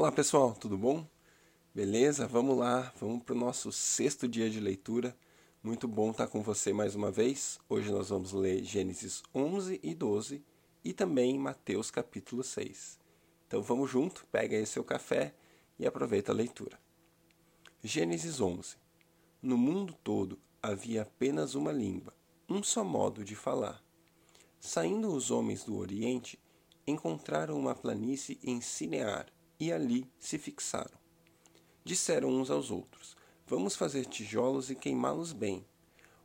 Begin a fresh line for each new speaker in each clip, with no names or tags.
Olá pessoal, tudo bom? Beleza? Vamos lá, vamos para o nosso sexto dia de leitura. Muito bom estar com você mais uma vez. Hoje nós vamos ler Gênesis 11 e 12 e também Mateus capítulo 6. Então vamos junto, pega aí seu café e aproveita a leitura. Gênesis 11. No mundo todo havia apenas uma língua, um só modo de falar. Saindo os homens do Oriente, encontraram uma planície em Sinear e ali se fixaram. Disseram uns aos outros: Vamos fazer tijolos e queimá-los bem.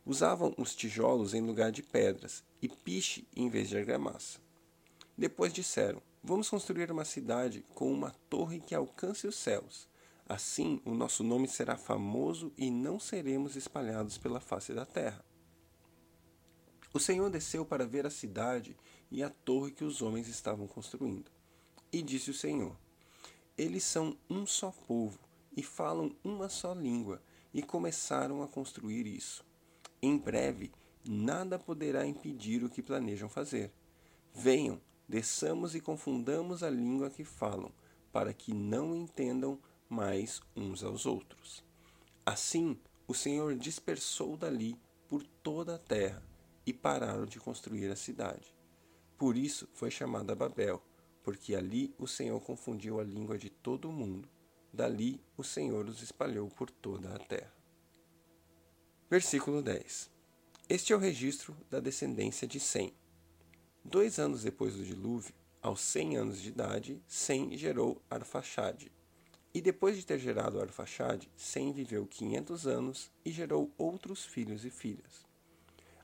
Usavam os tijolos em lugar de pedras e piche em vez de argamassa. Depois disseram: Vamos construir uma cidade com uma torre que alcance os céus. Assim o nosso nome será famoso e não seremos espalhados pela face da terra. O Senhor desceu para ver a cidade e a torre que os homens estavam construindo. E disse o Senhor: eles são um só povo e falam uma só língua, e começaram a construir isso. Em breve, nada poderá impedir o que planejam fazer. Venham, desçamos e confundamos a língua que falam, para que não entendam mais uns aos outros. Assim, o Senhor dispersou dali por toda a terra e pararam de construir a cidade. Por isso foi chamada Babel porque ali o Senhor confundiu a língua de todo o mundo. Dali o Senhor os espalhou por toda a terra. Versículo 10 Este é o registro da descendência de Sem. Dois anos depois do dilúvio, aos cem anos de idade, Sem gerou Arfaxade. E depois de ter gerado Arfaxade, Sem viveu quinhentos anos e gerou outros filhos e filhas.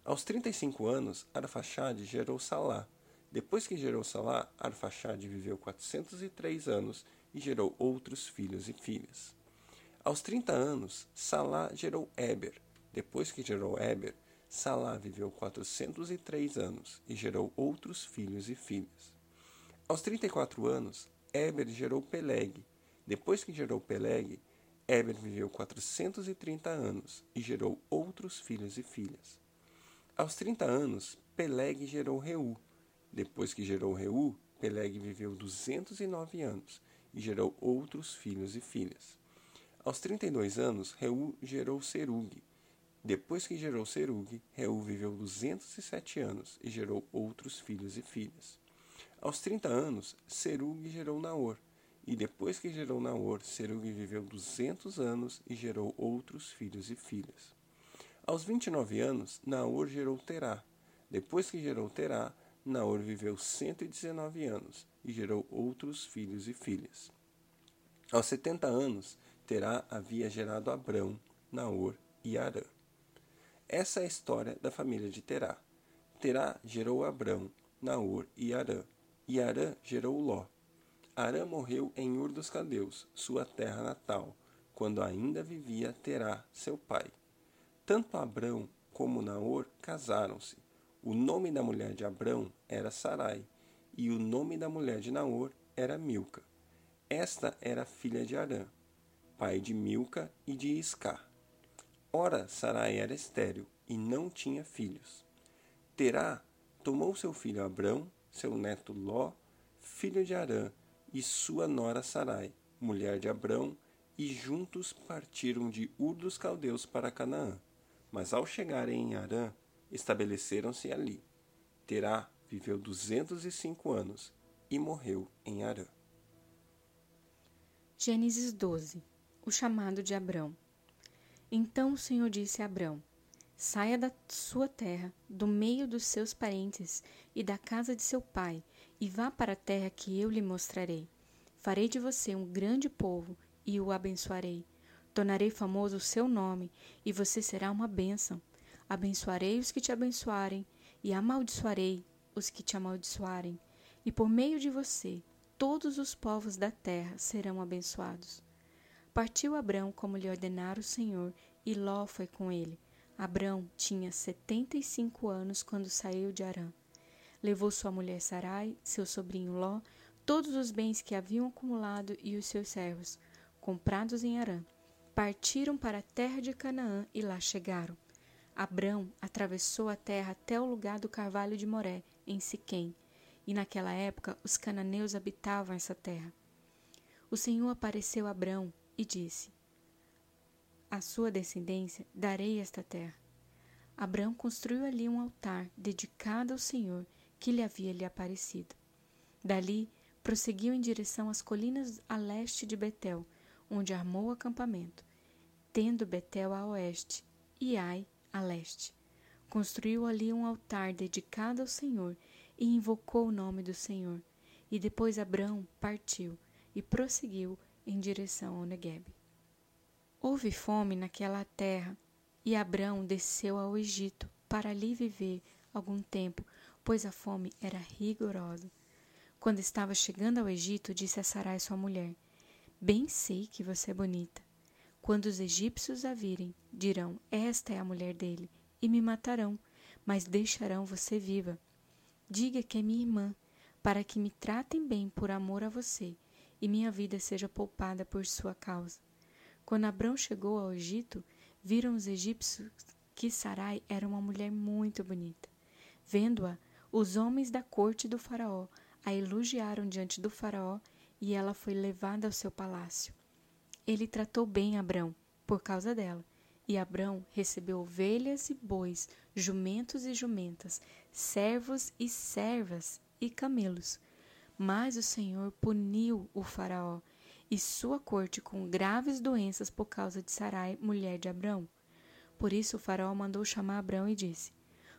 Aos trinta e cinco anos, Arfaxade gerou Salá, depois que gerou Salá, Arfaxade viveu 403 anos e gerou outros filhos e filhas. Aos 30 anos, Salá gerou Eber. Depois que gerou Eber, Salá viveu 403 anos e gerou outros filhos e filhas. Aos 34 anos, Eber gerou Peleg. Depois que gerou Peleg, Eber viveu 430 anos e gerou outros filhos e filhas. Aos 30 anos, Peleg gerou Reu. Depois que gerou Reu, Peleg viveu 209 anos e gerou outros filhos e filhas. Aos 32 anos, Reu gerou Serug. Depois que gerou Serug, Reu viveu 207 anos e gerou outros filhos e filhas. Aos 30 anos, Serug gerou Naor. E depois que gerou Naor, Serug viveu 200 anos e gerou outros filhos e filhas. Aos 29 anos, Naor gerou Terá. Depois que gerou Terá, Naor viveu 119 anos e gerou outros filhos e filhas. Aos 70 anos, Terá havia gerado Abrão, Naor e Arã. Essa é a história da família de Terá. Terá gerou Abrão, Naor e Arã, e Arã gerou Ló. Arã morreu em Ur dos Caldeus, sua terra natal, quando ainda vivia Terá, seu pai. Tanto Abrão como Naor casaram-se o nome da mulher de Abrão era Sarai, e o nome da mulher de Naor era Milca. Esta era filha de Arã, pai de Milca e de Iscar. Ora, Sarai era estéril e não tinha filhos. Terá tomou seu filho Abrão, seu neto Ló, filho de Arã, e sua nora Sarai, mulher de Abrão, e juntos partiram de Ur dos Caldeus para Canaã. Mas ao chegarem em Arã, estabeleceram-se ali. Terá viveu 205 anos e morreu em Arã.
Gênesis 12 O chamado de Abrão. Então o Senhor disse a Abrão: Saia da sua terra, do meio dos seus parentes e da casa de seu pai, e vá para a terra que eu lhe mostrarei. Farei de você um grande povo e o abençoarei. Tornarei famoso o seu nome, e você será uma bênção. Abençoarei os que te abençoarem, e amaldiçoarei os que te amaldiçoarem, e por meio de você todos os povos da terra serão abençoados. Partiu Abrão como lhe ordenara o Senhor, e Ló foi com ele. Abrão tinha setenta e cinco anos quando saiu de Arã. Levou sua mulher Sarai, seu sobrinho Ló, todos os bens que haviam acumulado e os seus servos, comprados em Arã. Partiram para a terra de Canaã e lá chegaram. Abrão atravessou a terra até o lugar do carvalho de Moré, em Siquém, e naquela época os cananeus habitavam essa terra. o Senhor apareceu a Abrão e disse: À sua descendência darei esta terra. Abrão construiu ali um altar dedicado ao Senhor que lhe havia lhe aparecido. Dali prosseguiu em direção às colinas a leste de Betel, onde armou o acampamento, tendo Betel a oeste e Ai a leste. Construiu ali um altar dedicado ao Senhor e invocou o nome do Senhor. E depois Abrão partiu e prosseguiu em direção ao Negueb. Houve fome naquela terra e Abrão desceu ao Egito para ali viver algum tempo, pois a fome era rigorosa. Quando estava chegando ao Egito, disse a Sarai sua mulher: Bem sei que você é bonita. Quando os egípcios a virem, dirão: Esta é a mulher dele, e me matarão, mas deixarão você viva. Diga que é minha irmã, para que me tratem bem por amor a você, e minha vida seja poupada por sua causa. Quando Abrão chegou ao Egito, viram os egípcios que Sarai era uma mulher muito bonita. Vendo-a, os homens da corte do faraó a elogiaram diante do faraó e ela foi levada ao seu palácio. Ele tratou bem Abrão por causa dela, e Abrão recebeu ovelhas e bois, jumentos e jumentas, servos e servas e camelos. Mas o Senhor puniu o Faraó e sua corte com graves doenças por causa de Sarai, mulher de Abrão. Por isso o Faraó mandou chamar Abrão e disse: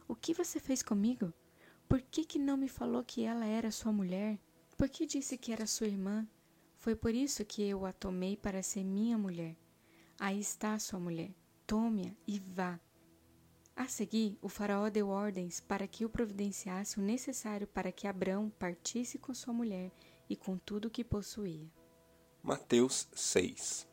O que você fez comigo? Por que, que não me falou que ela era sua mulher? Por que disse que era sua irmã? Foi por isso que eu a tomei para ser minha mulher. Aí está sua mulher tome-a e vá. A seguir, o faraó deu ordens para que o providenciasse o necessário para que Abrão partisse com sua mulher e com tudo o que possuía.
Mateus 6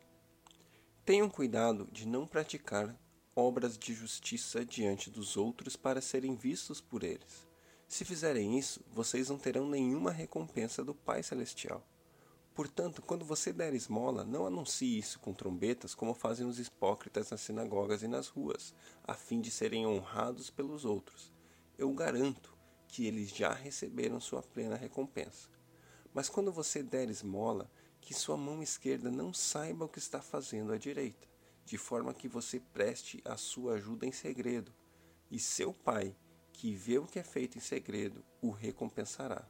Tenham cuidado de não praticar obras de justiça diante dos outros para serem vistos por eles. Se fizerem isso, vocês não terão nenhuma recompensa do Pai Celestial. Portanto, quando você der esmola, não anuncie isso com trombetas, como fazem os hipócritas nas sinagogas e nas ruas, a fim de serem honrados pelos outros. Eu garanto que eles já receberam sua plena recompensa. Mas quando você der esmola, que sua mão esquerda não saiba o que está fazendo à direita, de forma que você preste a sua ajuda em segredo, e seu pai, que vê o que é feito em segredo, o recompensará.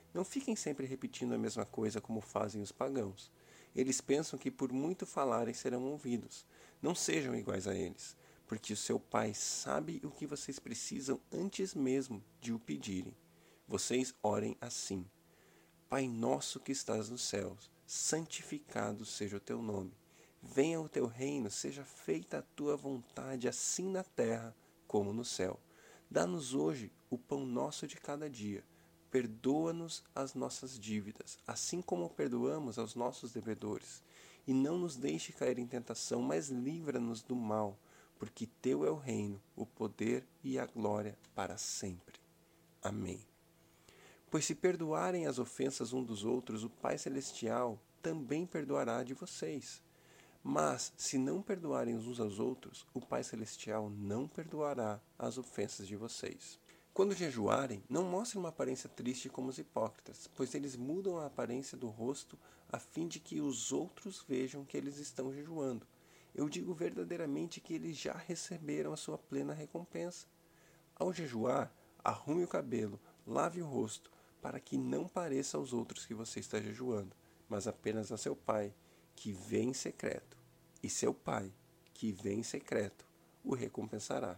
não fiquem sempre repetindo a mesma coisa como fazem os pagãos. Eles pensam que por muito falarem serão ouvidos. Não sejam iguais a eles, porque o seu Pai sabe o que vocês precisam antes mesmo de o pedirem. Vocês orem assim: Pai nosso que estás nos céus, santificado seja o teu nome. Venha o teu reino, seja feita a tua vontade, assim na terra como no céu. Dá-nos hoje o pão nosso de cada dia Perdoa-nos as nossas dívidas, assim como perdoamos aos nossos devedores. E não nos deixe cair em tentação, mas livra-nos do mal, porque Teu é o reino, o poder e a glória para sempre. Amém. Pois se perdoarem as ofensas um dos outros, o Pai Celestial também perdoará de vocês. Mas, se não perdoarem uns aos outros, o Pai Celestial não perdoará as ofensas de vocês. Quando jejuarem, não mostrem uma aparência triste como os hipócritas, pois eles mudam a aparência do rosto a fim de que os outros vejam que eles estão jejuando. Eu digo verdadeiramente que eles já receberam a sua plena recompensa. Ao jejuar, arrume o cabelo, lave o rosto, para que não pareça aos outros que você está jejuando, mas apenas a seu pai, que vem em secreto. E seu pai, que vem em secreto, o recompensará.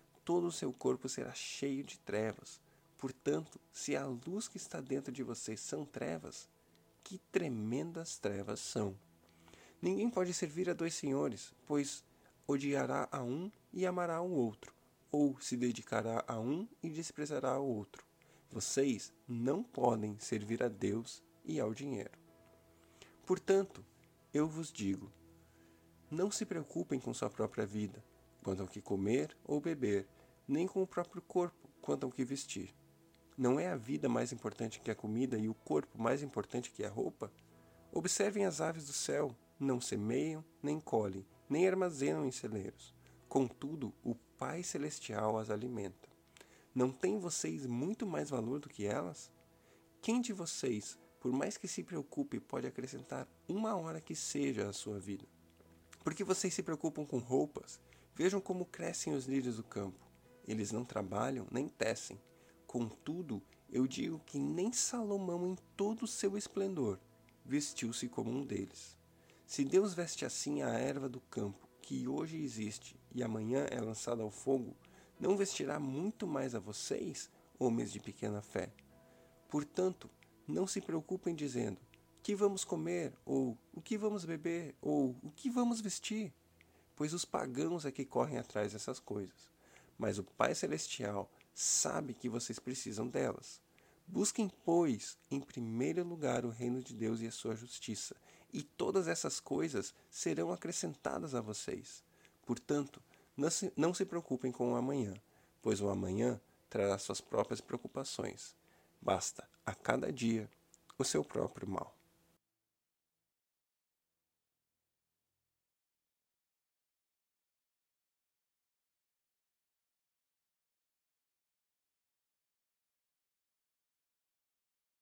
todo o seu corpo será cheio de trevas. Portanto, se a luz que está dentro de vocês são trevas, que tremendas trevas são! Ninguém pode servir a dois senhores, pois odiará a um e amará o outro, ou se dedicará a um e desprezará o outro. Vocês não podem servir a Deus e ao dinheiro. Portanto, eu vos digo: não se preocupem com sua própria vida, quanto ao que comer ou beber, nem com o próprio corpo, quanto ao que vestir. Não é a vida mais importante que a comida e o corpo mais importante que a roupa? Observem as aves do céu: não semeiam, nem colhem, nem armazenam em celeiros. Contudo, o Pai Celestial as alimenta. Não têm vocês muito mais valor do que elas? Quem de vocês, por mais que se preocupe, pode acrescentar uma hora que seja à sua vida? Porque vocês se preocupam com roupas? Vejam como crescem os lírios do campo. Eles não trabalham nem tecem. Contudo, eu digo que nem Salomão, em todo o seu esplendor, vestiu-se como um deles. Se Deus veste assim a erva do campo, que hoje existe e amanhã é lançada ao fogo, não vestirá muito mais a vocês, homens de pequena fé? Portanto, não se preocupem dizendo: que vamos comer, ou o que vamos beber, ou o que vamos vestir? Pois os pagãos é que correm atrás dessas coisas. Mas o Pai Celestial sabe que vocês precisam delas. Busquem, pois, em primeiro lugar o reino de Deus e a sua justiça, e todas essas coisas serão acrescentadas a vocês. Portanto, não se, não se preocupem com o amanhã, pois o amanhã trará suas próprias preocupações. Basta a cada dia o seu próprio mal.